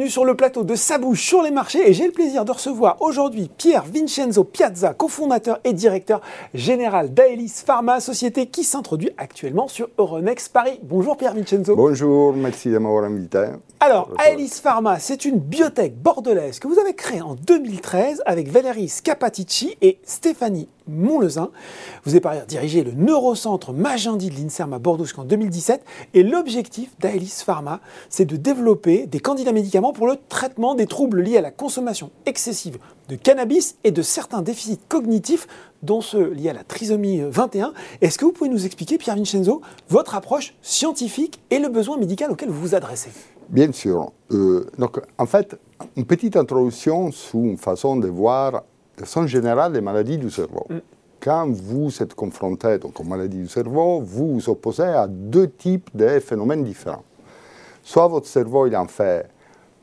bienvenue sur le plateau de Sabouche sur les marchés et j'ai le plaisir de recevoir aujourd'hui Pierre Vincenzo Piazza, cofondateur et directeur général d'Aelis Pharma, société qui s'introduit actuellement sur Euronext Paris. Bonjour Pierre Vincenzo. Bonjour, merci de m'avoir invité. Alors, Aelis Pharma, c'est une biotech bordelaise que vous avez créée en 2013 avec Valérie Scapatici et Stéphanie Montlezin. Vous avez dirigé le neurocentre Magendie de l'INSERM à Bordeaux jusqu'en 2017 et l'objectif d'Aelis Pharma, c'est de développer des candidats médicaments pour le traitement des troubles liés à la consommation excessive de cannabis et de certains déficits cognitifs, dont ceux liés à la trisomie 21. Est-ce que vous pouvez nous expliquer, Pierre Vincenzo, votre approche scientifique et le besoin médical auquel vous vous adressez? Bien sûr. Euh, donc, en fait, une petite introduction sous une façon de voir, de façon générale, les maladies du cerveau. Mm. Quand vous êtes confronté donc, aux maladies du cerveau, vous vous opposez à deux types de phénomènes différents. Soit votre cerveau, il en fait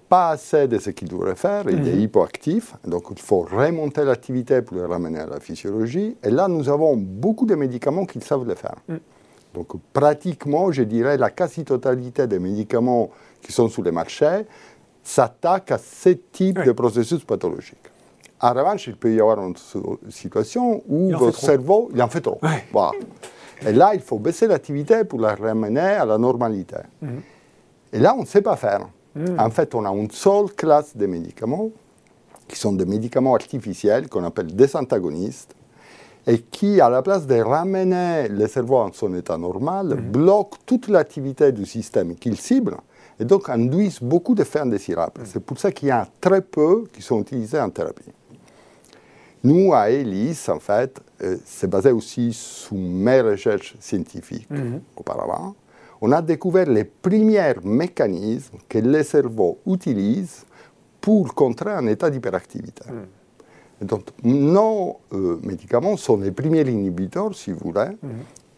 pas assez de ce qu'il devrait faire, il est mhm. hypoactif, donc il faut remonter l'activité pour le ramener à la physiologie. Et là, nous avons beaucoup de médicaments qui savent le faire. Mm. Donc pratiquement, je dirais, la quasi-totalité des médicaments qui sont sur le marché s'attaquent à ce type de processus pathologique. En revanche, il peut y avoir une situation où votre cerveau, il en fait trop. Et là, il faut baisser l'activité pour la ramener à la normalité. Mhm. Et là, on ne sait pas faire. Hmm. En fait, on a une seule classe de médicaments qui sont des médicaments artificiels qu'on appelle des antagonistes et qui, à la place de ramener le cerveau en son état normal, hmm. bloquent toute l'activité du système qu'ils ciblent et donc induisent beaucoup d'effets indésirables. Hmm. C'est pour ça qu'il y a très peu qui sont utilisés en thérapie. Nous, à ELIS, en fait, euh, c'est basé aussi sur mes recherches scientifiques auparavant on a découvert les premiers mécanismes que le cerveau utilise pour contrer un état d'hyperactivité. Hmm. Donc, nos euh, médicaments sont les premiers inhibiteurs, si vous voulez, hmm.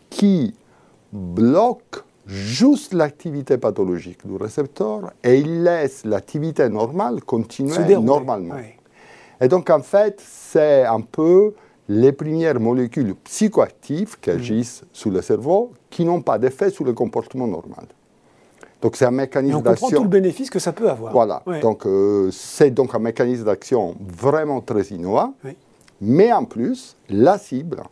qui bloquent juste l'activité pathologique du récepteur et ils laissent l'activité normale continuer normalement. Et donc, en fait, c'est un peu les premières molécules psychoactives qui mhm. agissent sur le cerveau qui n'ont pas d'effet sur le comportement normal. Donc c'est un mécanisme d'action. On comprend tout le bénéfice que ça peut avoir. Voilà. Donc euh, c'est donc un mécanisme d'action vraiment très innovant. Mais en plus, la cible,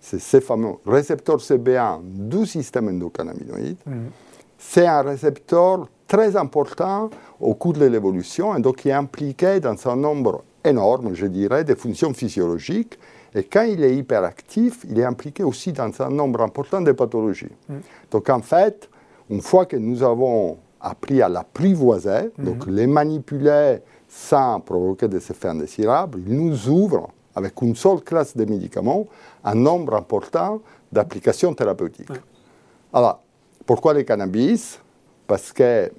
c'est ces fameux récepteurs CB1 du système endocannabinoïde. Mhm. C'est un récepteur très important au cours de l'évolution et donc qui est impliqué dans un nombre énorme, je dirais, de fonctions physiologiques et quand il est hyperactif, il est impliqué aussi dans un nombre important de pathologies. Mm. Donc en fait, une fois que nous avons appris à l'apprivoiser, mm. donc les manipuler sans provoquer des effets indésirables, il nous ouvre, avec une seule classe de médicaments, un nombre important d'applications thérapeutiques. Alors, pourquoi le cannabis? Parce que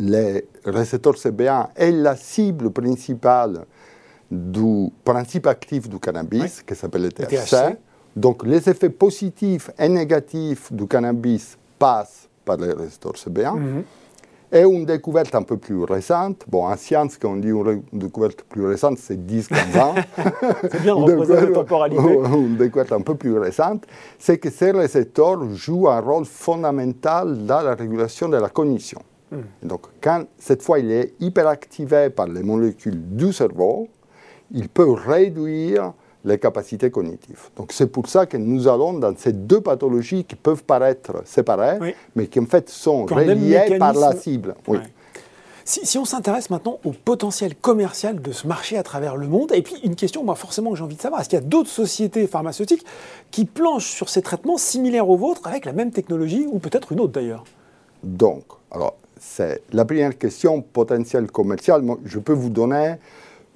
les récepteurs CB1 est la cible principale du principe actif du cannabis, qui s'appelle le THC. Donc les effets positifs et négatifs du cannabis passent par les récepteurs CB1. Mhm. Et une découverte un peu plus récente, bon, en science, quand on dit une découverte plus récente, c'est 10-15 ans. c'est bien de représenter la temporalité. Une découverte un peu plus récente, c'est que ces récepteurs jouent un rôle fondamental dans la régulation de la cognition. Donc, quand cette fois il est hyperactivé par les molécules du cerveau, il peut réduire les capacités cognitives. Donc c'est pour ça que nous allons dans ces deux pathologies qui peuvent paraître séparées, mais qui en fait sont reliées par la cible. Si, on s'intéresse maintenant au potentiel commercial de ce marché à travers le monde, et puis une question, moi forcément, que j'ai envie de savoir, est-ce qu'il y a d'autres sociétés pharmaceutiques qui planchent sur ces traitements similaires aux vôtres avec la même technologie, ou peut-être une autre d'ailleurs? Donc, alors, c'est la première question, potentiel commercial. je peux vous donner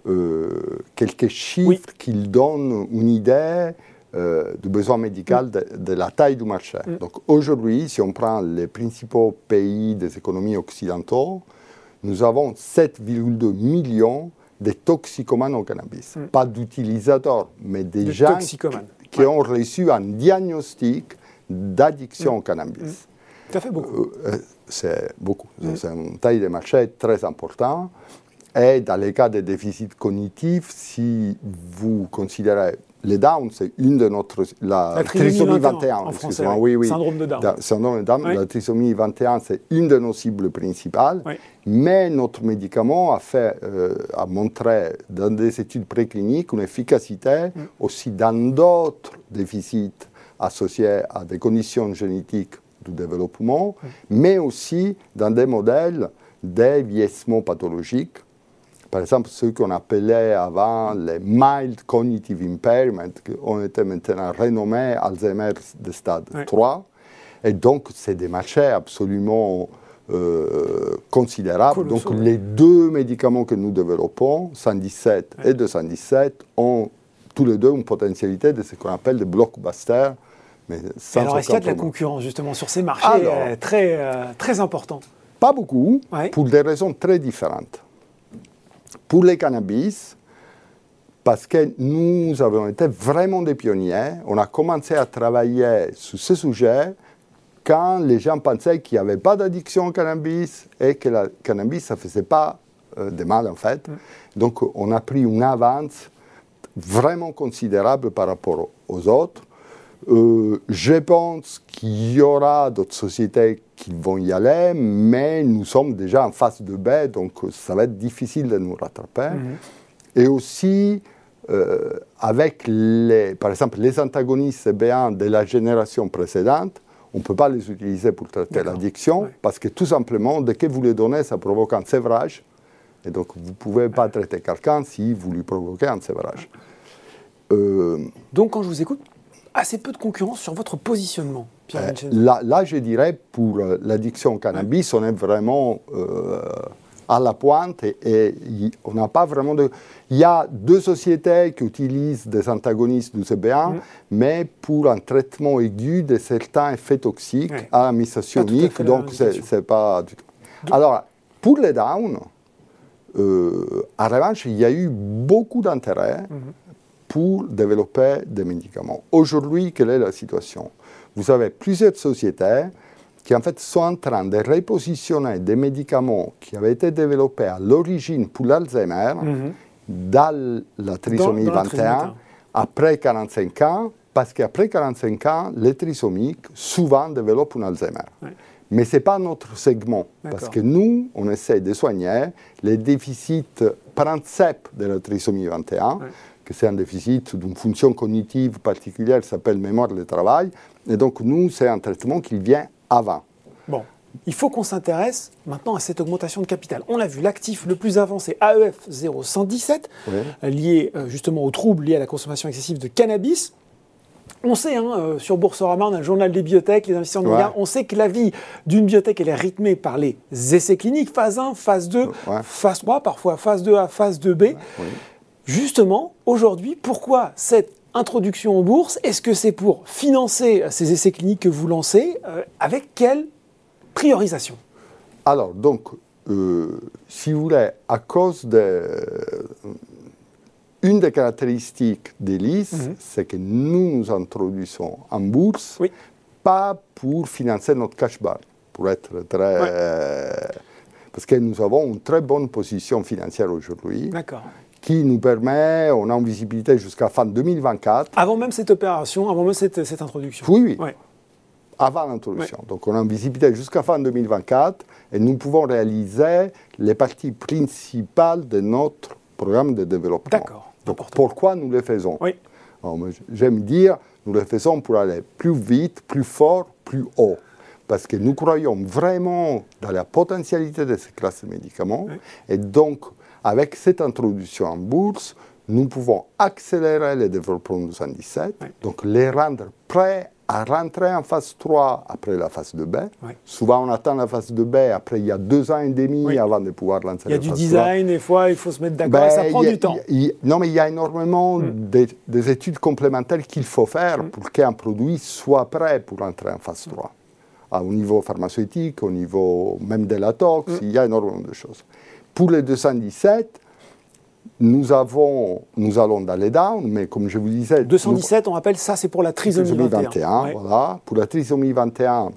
euh, quelques chiffres qui donnent une idée euh, du besoin médical de, la taille du marché. Mm. Donc aujourd'hui, si on prend les principaux pays des économies occidentaux, nous avons 7,2 millions de toxicomanes au cannabis. Mm. Pas d'utilisateurs, mais des gens qui, ont reçu un diagnostic d'addiction mm. au cannabis. Ça fait beaucoup. Euh, c'est beaucoup. C'est une taille de marché très importante. Et dans les cas de déficit cognitif, si vous considérez les Down, c'est une de notre. La, la trisomie 21, en français, oui, oui. Syndrome de Down. Syndrome de Down, la trisomie 21, c'est une de nos cibles principales. Mais notre médicament a, fait, euh, a montré dans des études précliniques une efficacité mm. aussi dans d'autres déficits associés à des conditions génétiques du développement, mais aussi dans des modèles de vieillissement pathologique par exemple, ce qu'on appelait avant les mild cognitive impairment, qui ont été maintenant renommés Alzheimer de stade 3. Et donc, c'est des marchés absolument euh, considérables. Donc, les deux médicaments que nous développons, 117 et 217, ont tous les deux une potentialité de ce qu'on appelle des blockbusters. Mais alors, est-ce qu'il y a de la concurrence justement sur ces marchés euh, très, euh, très importants Pas beaucoup, pour des raisons très différentes pour les cannabis, parce que nous avons été vraiment des pionniers. On a commencé à travailler sur ce sujet quand les gens pensaient qu'il n'y avait pas d'addiction au cannabis et que le cannabis, ça ne faisait pas euh, de mal en fait. Mm. Donc on a pris une avance vraiment considérable par rapport aux autres. Euh, je pense qu'il y aura d'autres sociétés qui vont y aller, mais nous sommes déjà en phase de baie, donc ça va être difficile de nous rattraper. Mhm. Et aussi, euh, avec les, par exemple les antagonistes CB1 de la génération précédente, on ne peut pas les utiliser pour traiter l'addiction, parce que tout simplement, dès que vous les donnez, ça provoque un sévrage. Et donc, vous ne pouvez pas traiter quelqu'un si vous lui provoquez un sévrage. Euh, donc, quand je vous écoute, assez peu de concurrence sur votre positionnement, Pierre euh, là, là, je dirais, pour euh, l'addiction au cannabis, on est vraiment euh, à la pointe et, on n'a pas vraiment de... Il y a deux sociétés qui utilisent des antagonistes du CB1, mm. mais pour un traitement aigu de certains effets toxiques à la mission unique, donc c'est pas... Alors, pour les downs, en revanche, il y a eu beaucoup d'intérêt. Mm-hmm pour développer des médicaments. Aujourd'hui, quelle est la situation? Vous avez plusieurs sociétés qui en fait sont en train de repositionner des médicaments qui avaient été développés à l'origine pour l'Alzheimer mhm. dans la trisomie 21 après 45 ans, parce qu'après 45 ans, les trisomiques souvent développent un Alzheimer. Mais ce n'est pas notre segment, parce que nous, on essaie de soigner les déficits principes de la trisomie 21 que c'est un déficit d'une fonction cognitive particulière qui s'appelle mémoire de travail. Et donc, nous, c'est un traitement qui vient avant. Bon. Il faut qu'on s'intéresse maintenant à cette augmentation de capital. On l'a vu, l'actif le plus avancé, AEF 0117, lié euh, justement aux troubles liés à la consommation excessive de cannabis. On sait, hein, euh, sur Boursorama, on a le journal des biotech, les investisseurs ouais. on sait que la vie d'une biotech, elle est rythmée par les essais cliniques, phase 1, phase 2, phase 3, parfois phase 2A, phase 2B. Justement, aujourd'hui, pourquoi cette introduction en bourse? Est-ce que c'est pour financer ces essais cliniques que vous lancez euh, Avec quelle priorisation? Alors, donc, euh, si vous voulez, à cause de. Euh, une des caractéristiques d'Elise, mhm. c'est que nous nous introduisons en bourse, pas pour financer notre cash bar, pour être très. parce que nous avons une très bonne position financière aujourd'hui. D'accord qui nous permet, on a une visibilité jusqu'à fin 2024. Avant même cette opération, avant même cette, cette introduction Oui, oui. Avant l'introduction. Donc on a une visibilité jusqu'à fin 2024 et nous pouvons réaliser les parties principales de notre programme de développement. D'accord. Donc pourquoi nous le faisons? Oui. J'aime dire, nous le faisons pour aller plus vite, plus fort, plus haut parce que nous croyons vraiment dans la potentialité de ces classes de médicaments. Et donc, avec cette introduction en bourse, nous pouvons accélérer le développement du 117, donc les rendre prêts à rentrer en phase 3 après la phase 2B. Souvent, on attend la phase 2B, après il y a deux ans et demi avant de pouvoir lancer la phase 3. Il y a du design, des fois, il faut se mettre d'accord, ben, ça prend du temps. non, mais il y a énormément mm. des, études complémentaires qu'il faut faire mm. pour qu'un produit soit prêt pour rentrer en phase 3. au niveau pharmaceutique, au niveau même de la tox, mm. il y a énormément de choses. Pour les 217, nous, avons, nous allons dans les down, mais comme je vous disais... 217, on rappelle, ça c'est pour la trisomie, 21. voilà. Pour la trisomie 21,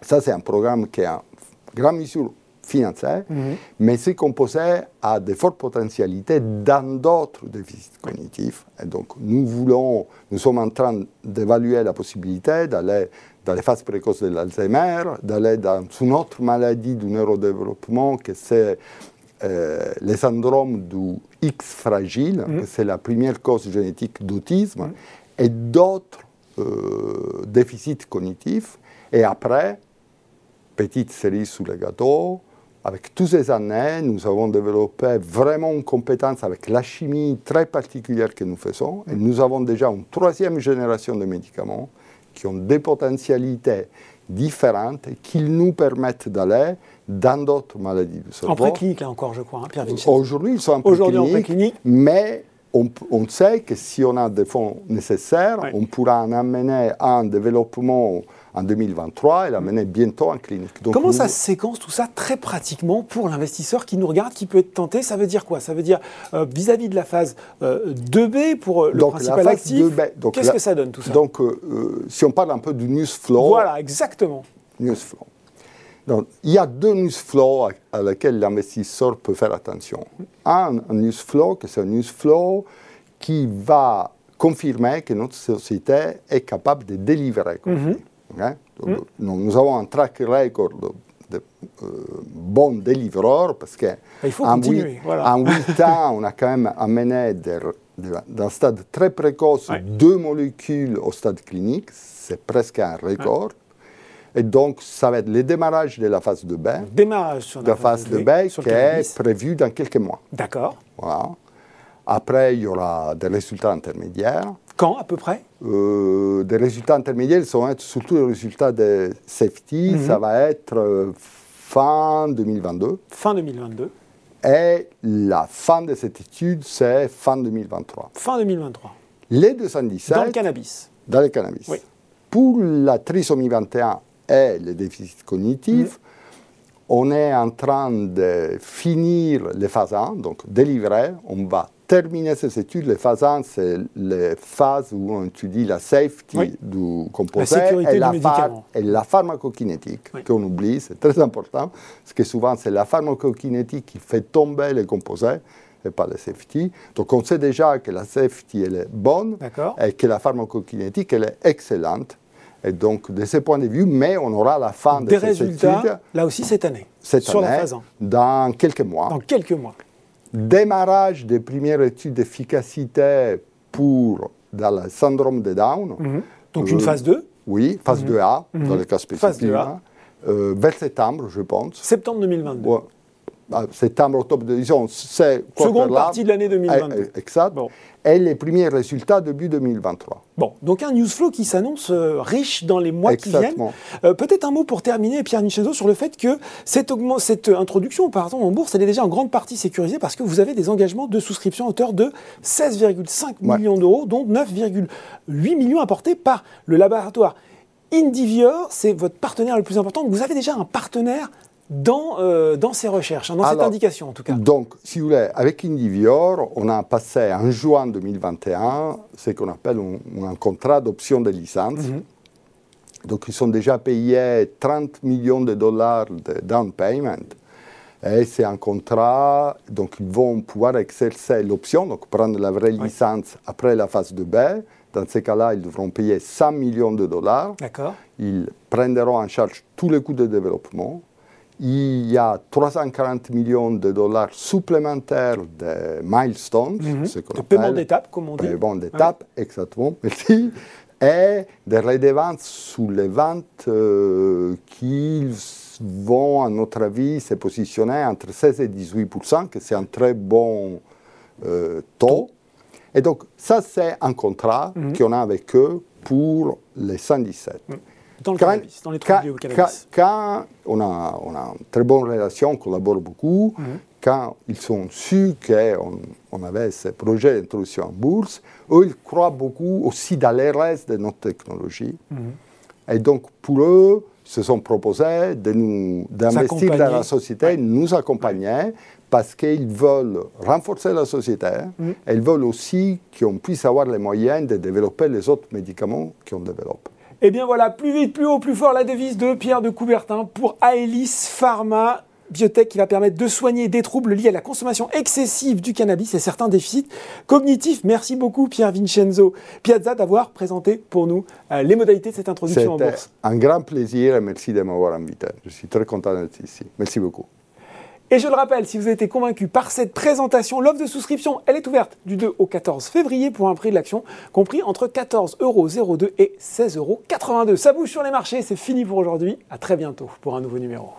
ça c'est un programme qui est en grande mesure financé, mais ces composés a de fortes potentialités dans d'autres déficits cognitifs. Et donc, nous voulons, nous sommes en train d'évaluer la possibilité d'aller dans les phases précoces de l'Alzheimer, d'aller dans une autre maladie du neurodéveloppement, que c'est euh, le syndrome du X fragile, que c'est la première cause génétique d'autisme, et d'autres euh, déficits cognitifs. Et après, petite série sous le gâteau, avec toutes ces années, nous avons développé vraiment une compétence avec la chimie très particulière que nous faisons. Et nous avons déjà une troisième génération de médicaments qui ont des potentialités différentes qui nous permettent d'aller dans d'autres maladies du cerveau. En préclinique, là encore, je crois, hein, Pierre. Aujourd'hui, ils sont en préclinique, mais on, on, sait que si on a des fonds nécessaires, on pourra en amener un développement en 2023 et l'amener bientôt en clinique. Donc, Comment nous- ça se séquence tout ça très pratiquement pour l'investisseur qui nous regarde, qui peut être tenté? Ça veut dire quoi? Ça veut dire euh, vis-à-vis de la phase euh, 2B pour euh, le Donc, la principal actif. 2B, donc Qu'est-ce la- que ça donne tout ça? Donc, euh, euh, si on parle un peu du news flow, Voilà, exactement. news flow. Donc, il y a deux news flows à, à lesquels l'investisseur peut faire attention. Un, un news flow, que c'est un news flow qui va confirmer que notre société est capable de délivrer. Dit. Ok? Donc, nous, nous avons un track record de, de, euh, bons délivreurs parce que Il faut en continuer, huit- voilà. en huit ans, on a quand même amené d'un stade très précoce Ouais. deux molécules au stade clinique. C'est presque un record. Et donc, ça va être le démarrage de la phase de B, Démarrage sur de la phase de B qui le est prévu dans quelques mois. D'accord. Voilà. Après, il y aura des résultats intermédiaires. Quand à peu près? Euh, des résultats intermédiaires, va être surtout les résultats de safety. Mhm. Ça va être euh, fin 2022. Fin 2022, Et la fin de cette étude, c'est fin 2023. fin 2023. Les 217 Dans le cannabis. dans le cannabis. Oui. Pour la trisomie 21 et le déficit cognitif, on est en train de finir les phases 1, donc délivrer. On va terminer ces études. Les phases 1, c'est les phases où on étudie la safety Oui. du composé La sécurité et, la et la pharmacokinétique, Oui. qu'on oublie, c'est très important, parce que souvent c'est la pharmacokinétique qui fait tomber les composés et pas la safety. Donc on sait déjà que la safety elle est bonne et que la pharmacokinétique elle est excellente. Et donc de ce point de vue, mais on aura la fin de Des cette résultats, étude là aussi cette année. cette sur la année, phase 1. dans quelques mois. Dans quelques mois. Démarrage des premières études d'efficacité pour dans le syndrome de Down. Mhm. Donc Euh, une phase 2, Oui, phase 2A, dans le cas Mhm. Phase spécifique. 2A. hein. Euh, vers septembre, je pense. septembre 2022. Ouais. Ah, septembre, octobre, disons, c'est Seconde partie de l'année 2022. Eh, eh, Exact. Bon. Et les premiers résultats début 2023. Bon, donc un newsflow qui s'annonce euh, riche dans les mois qui viennent. Euh, Peut-être un mot pour terminer, Pierre Vincenzo, sur le fait que cette, cette euh, introduction pardon, en bourse, elle est déjà en grande partie sécurisée parce que vous avez des engagements de souscription à hauteur de 16,5 Ouais. millions d'euros, dont 9,8 millions apportés par le laboratoire Indivior. C'est votre partenaire le plus important. Vous avez déjà un partenaire dans, euh, dans ces recherches, hein, dans cette indication en tout cas. Donc, si vous voulez, avec Indivior, on a passé en juin 2021 ce qu'on appelle un, un contrat d'option de licence. Mhm. Donc, ils sont déjà payés 30 millions de dollars de down payment. Et c'est un contrat, donc ils vont pouvoir exercer l'option, donc prendre la vraie Oui. licence après la phase de B. Dans ces cas-là, ils devront payer 100 millions de dollars. D'accord. Ils prendront en charge tous les coûts de développement. Il y a 340 millions de dollars supplémentaires de milestones, Mhm. ce qu'on De paiement appelle d'étape, comme on dit. paiement d'étape, exactement, merci, et des redevances sous les ventes euh, qui vont, à notre avis, se positionner entre 16 et 18 que c'est un très bon euh, taux. Et donc, ça, c'est un contrat Mhm. qu'on a avec eux pour les 117. Dans le Quand- cannabis, dans les quand, au cannabis. quand- on, a, on a une très bonne relation, on collabore beaucoup, Mhm. quand ils sont sûrs qu'on on avait ce projet d'introduction en bourse, eux, ils croient beaucoup aussi dans restes de notre technologie. Mhm. Et donc, pour eux, ils se sont proposés de nous d'investir dans la société, Ouais. nous accompagner, parce qu'ils veulent renforcer la société. Mhm. Et ils veulent aussi qu'on puisse avoir les moyens de développer les autres médicaments qu'on développe. Eh bien voilà, plus vite, plus haut, plus fort, la devise de Pierre de Coubertin pour Aelis Pharma. biotech qui va permettre de soigner des troubles liés à la consommation excessive du cannabis et certains déficits cognitifs. Merci beaucoup Pierre Vincenzo Piazza d'avoir présenté pour nous euh, les modalités de cette introduction en bourse. un grand plaisir et merci de m'avoir invité. Je suis très content d'être ici. Merci beaucoup. Et je le rappelle, si vous avez été convaincu par cette présentation, l'offre de souscription, elle est ouverte du 2 au 14 février pour un prix de l'action compris entre 14,02€ et 16,82€. Ça bouge sur les marchés, c'est fini pour aujourd'hui. À très bientôt pour un nouveau numéro.